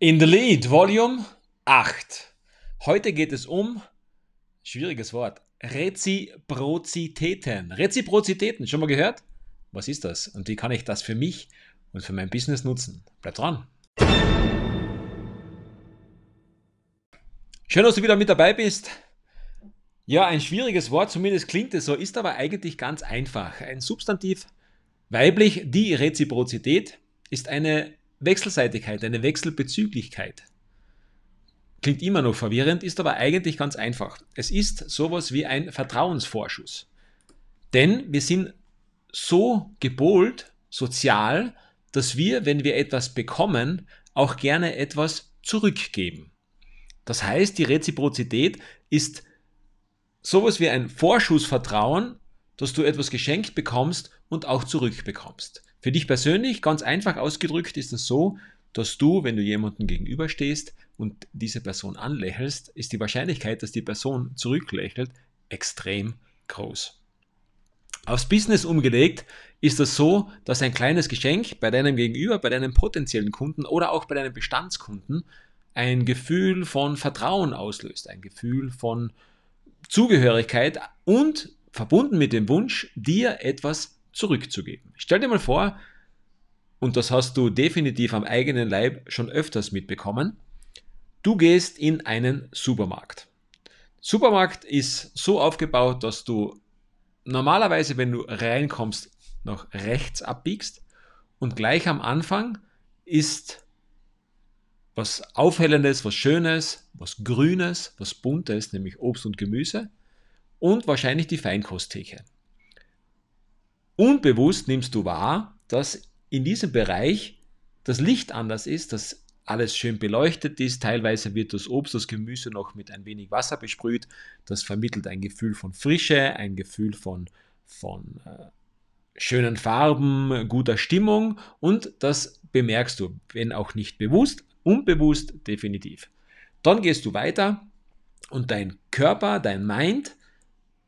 In the Lead, Volume 8. Heute geht es um, schwieriges Wort, Reziprozitäten. Reziprozitäten, schon mal gehört? Was ist das und wie kann ich das für mich und für mein Business nutzen? Bleib dran. Schön, dass du wieder mit dabei bist. Ja, ein schwieriges Wort, zumindest klingt es so, ist aber eigentlich ganz einfach. Ein Substantiv weiblich, die Reziprozität, ist eine Wechselseitigkeit, eine Wechselbezüglichkeit. Klingt immer noch verwirrend, ist aber eigentlich ganz einfach. Es ist sowas wie ein Vertrauensvorschuss. Denn wir sind so gepolt, sozial, dass wir, wenn wir etwas bekommen, auch gerne etwas zurückgeben. Das heißt, die Reziprozität ist sowas wie ein Vorschussvertrauen, dass du etwas geschenkt bekommst und auch zurückbekommst. Für dich persönlich, ganz einfach ausgedrückt, ist es so, dass du, wenn du jemandem gegenüberstehst und diese Person anlächelst, ist die Wahrscheinlichkeit, dass die Person zurücklächelt, extrem groß. Aufs Business umgelegt ist es so, dass ein kleines Geschenk bei deinem Gegenüber, bei deinem potenziellen Kunden oder auch bei deinem Bestandskunden ein Gefühl von Vertrauen auslöst, ein Gefühl von Zugehörigkeit und verbunden mit dem Wunsch, dir etwas zurückzugeben. Stell dir mal vor, und das hast du definitiv am eigenen Leib schon öfters mitbekommen, du gehst in einen Supermarkt. Supermarkt ist so aufgebaut, dass du normalerweise, wenn du reinkommst, nach rechts abbiegst und gleich am Anfang ist was Aufhellendes, was Schönes, was Grünes, was Buntes, nämlich Obst und Gemüse und wahrscheinlich die Feinkosttheke. Unbewusst nimmst du wahr, dass in diesem Bereich das Licht anders ist, dass alles schön beleuchtet ist. Teilweise wird das Obst, das Gemüse noch mit ein wenig Wasser besprüht. Das vermittelt ein Gefühl von Frische, ein Gefühl von, von äh, schönen Farben, guter Stimmung und das bemerkst du, wenn auch nicht bewusst, unbewusst definitiv. Dann gehst du weiter und dein Körper, dein Mind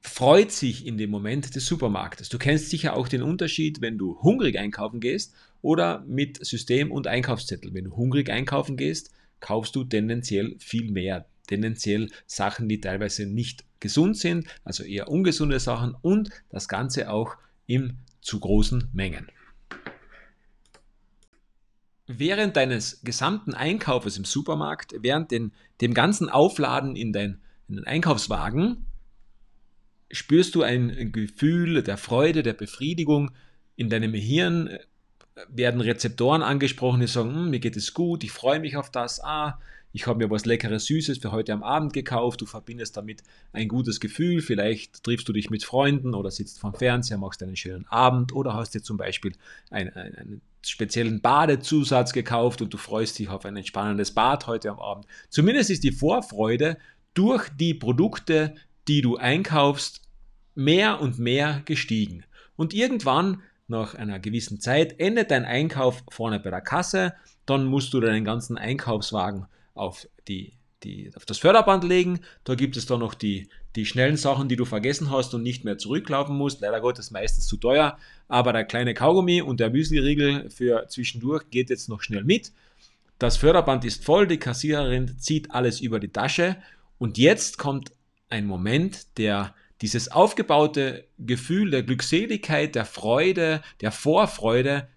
freut sich in dem Moment des Supermarktes. Du kennst sicher auch den Unterschied, wenn du hungrig einkaufen gehst oder mit System und Einkaufszettel. Wenn du hungrig einkaufen gehst, kaufst du tendenziell viel mehr. Tendenziell Sachen, die teilweise nicht gesund sind, also eher ungesunde Sachen und das Ganze auch in zu großen Mengen. Während deines gesamten Einkaufes im Supermarkt, während den, dem ganzen Aufladen in, dein, in den Einkaufswagen, spürst du ein Gefühl der Freude, der Befriedigung. In deinem Hirn werden Rezeptoren angesprochen, die sagen, hm, mir geht es gut, ich freue mich auf das, ah, ich habe mir was Leckeres, Süßes für heute am Abend gekauft, du verbindest damit ein gutes Gefühl, vielleicht triffst du dich mit Freunden oder sitzt vorm Fernseher, machst einen schönen Abend oder hast dir zum Beispiel einen, einen speziellen Badezusatz gekauft und du freust dich auf ein entspannendes Bad heute am Abend. Zumindest ist die Vorfreude durch die Produkte, die du einkaufst, mehr und mehr gestiegen. Und irgendwann, nach einer gewissen Zeit, endet dein Einkauf vorne bei der Kasse, dann musst du deinen ganzen Einkaufswagen auf, die, die, auf das Förderband legen. Da gibt es dann noch die, die schnellen Sachen, die du vergessen hast und nicht mehr zurücklaufen musst. Leider Gottes meistens zu teuer, aber der kleine Kaugummi und der Müsli-Riegel für zwischendurch geht jetzt noch schnell mit. Das Förderband ist voll, die Kassiererin zieht alles über die Tasche und jetzt kommt ein Moment, der dieses aufgebaute Gefühl der Glückseligkeit, der Freude, der Vorfreude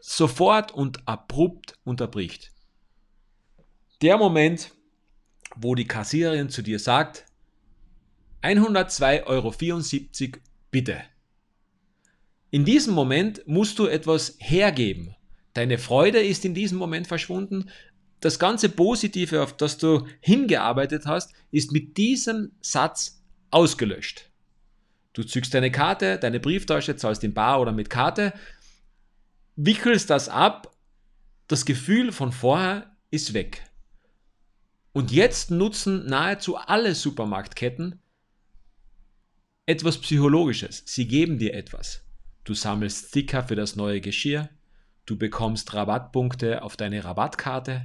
sofort und abrupt unterbricht. Der Moment, wo die Kassiererin zu dir sagt, 102,74 Euro bitte. In diesem Moment musst du etwas hergeben. Deine Freude ist in diesem Moment verschwunden, das ganze Positive, auf das du hingearbeitet hast, ist mit diesem Satz ausgelöscht. Du zückst deine Karte, deine Brieftasche, zahlst in Bar oder mit Karte, wickelst das ab, das Gefühl von vorher ist weg. Und jetzt nutzen nahezu alle Supermarktketten etwas Psychologisches. Sie geben dir etwas. Du sammelst Sticker für das neue Geschirr, du bekommst Rabattpunkte auf deine Rabattkarte,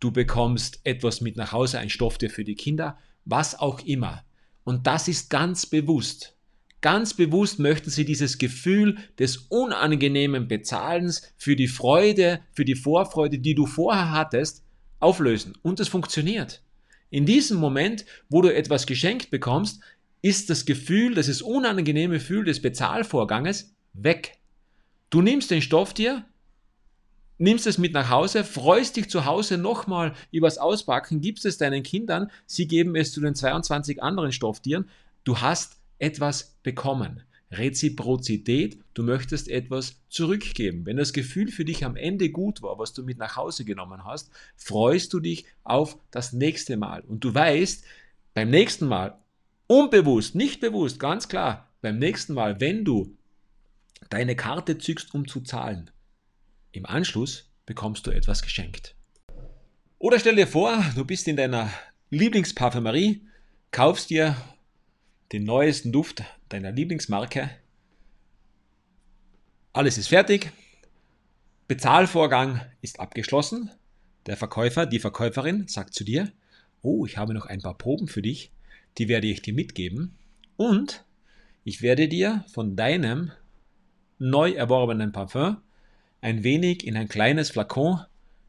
du bekommst etwas mit nach Hause, ein Stofftier für die Kinder, was auch immer. Und das ist ganz bewusst. Ganz bewusst möchten sie dieses Gefühl des unangenehmen Bezahlens für die Freude, für die Vorfreude, die du vorher hattest, auflösen. Und es funktioniert. In diesem Moment, wo du etwas geschenkt bekommst, ist das Gefühl, das unangenehme Gefühl des Bezahlvorganges weg. Du nimmst den Stoff dir, nimmst es mit nach Hause, freust dich zu Hause nochmal übers Auspacken, gibst es deinen Kindern, sie geben es zu den 22 anderen Stofftieren. Du hast etwas bekommen. Reziprozität, du möchtest etwas zurückgeben. Wenn das Gefühl für dich am Ende gut war, was du mit nach Hause genommen hast, freust du dich auf das nächste Mal. Und du weißt, beim nächsten Mal, unbewusst, nicht bewusst, ganz klar, beim nächsten Mal, wenn du deine Karte zückst, um zu zahlen, im Anschluss bekommst du etwas geschenkt. Oder stell dir vor, du bist in deiner Lieblingsparfümerie, kaufst dir den neuesten Duft deiner Lieblingsmarke. Alles ist fertig. Bezahlvorgang ist abgeschlossen. Der Verkäufer, die Verkäuferin sagt zu dir, oh, ich habe noch ein paar Proben für dich, die werde ich dir mitgeben und ich werde dir von deinem neu erworbenen Parfum ein wenig in ein kleines Flakon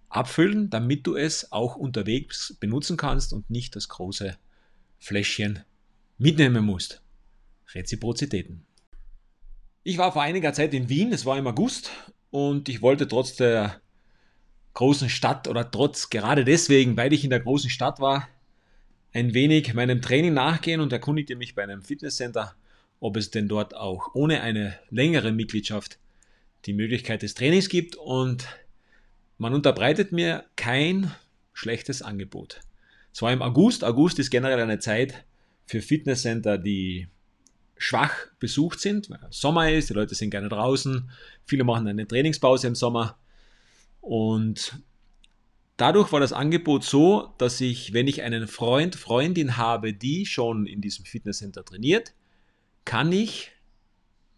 abfüllen, damit du es auch unterwegs benutzen kannst und nicht das große Fläschchen mitnehmen musst. Reziprozitäten. Ich war vor einiger Zeit in Wien, es war im August und ich wollte trotz der großen Stadt oder trotz gerade deswegen, weil ich in der großen Stadt war, ein wenig meinem Training nachgehen und erkundigte mich bei einem Fitnesscenter, ob es denn dort auch ohne eine längere Mitgliedschaft die Möglichkeit des Trainings gibt und man unterbreitet mir kein schlechtes Angebot. Es war im August. August ist generell eine Zeit für Fitnesscenter, die schwach besucht sind, weil Sommer ist, die Leute sind gerne draußen, viele machen eine Trainingspause im Sommer und dadurch war das Angebot so, dass ich, wenn ich einen Freund, Freundin habe, die schon in diesem Fitnesscenter trainiert, kann ich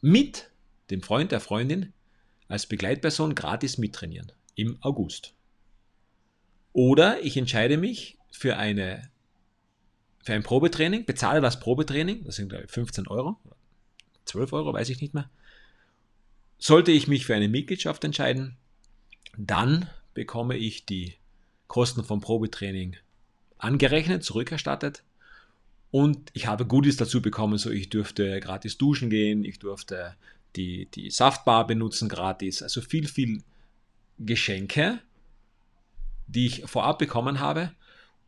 mit dem Freund der Freundin als Begleitperson gratis mittrainieren im August. Oder ich entscheide mich für eine für ein Probetraining, bezahle das Probetraining, das sind 15 Euro, 12 Euro, weiß ich nicht mehr. Sollte ich mich für eine Mitgliedschaft entscheiden, dann bekomme ich die Kosten vom Probetraining angerechnet, zurückerstattet und ich habe Goodies dazu bekommen, so ich dürfte gratis duschen gehen, ich durfte die, die Saftbar benutzen gratis, also viel, viel Geschenke, die ich vorab bekommen habe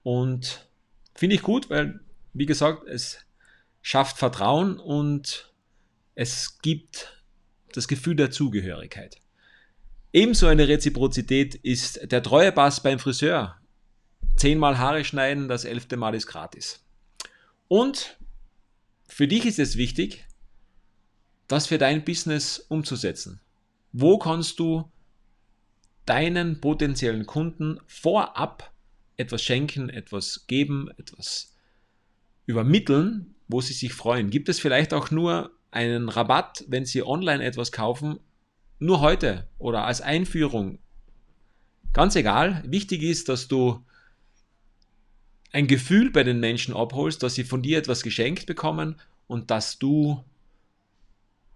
und Finde ich gut, weil, wie gesagt, es schafft Vertrauen und es gibt das Gefühl der Zugehörigkeit. Ebenso eine Reziprozität ist der treue Pass beim Friseur. Zehnmal Haare schneiden, das elfte Mal ist gratis. Und für dich ist es wichtig, das für dein Business umzusetzen. Wo kannst du deinen potenziellen Kunden vorab etwas schenken, etwas geben, etwas übermitteln, wo sie sich freuen? Gibt es vielleicht auch nur einen Rabatt, wenn sie online etwas kaufen, nur heute oder als Einführung? Ganz egal, wichtig ist, dass du ein Gefühl bei den Menschen abholst, dass sie von dir etwas geschenkt bekommen und dass du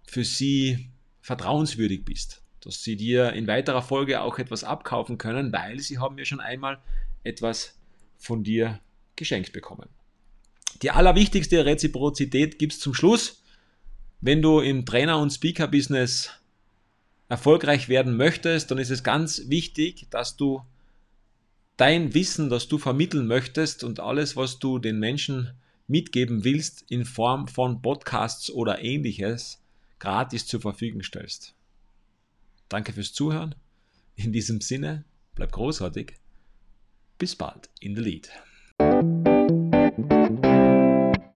für sie vertrauenswürdig bist, dass sie dir in weiterer Folge auch etwas abkaufen können, weil sie haben ja schon einmal etwas von dir geschenkt bekommen. Die allerwichtigste Reziprozität gibt es zum Schluss. Wenn du im Trainer- und Speaker-Business erfolgreich werden möchtest, dann ist es ganz wichtig, dass du dein Wissen, das du vermitteln möchtest und alles, was du den Menschen mitgeben willst, in Form von Podcasts oder ähnliches gratis zur Verfügung stellst. Danke fürs Zuhören. In diesem Sinne, bleib großartig bis bald in the lead.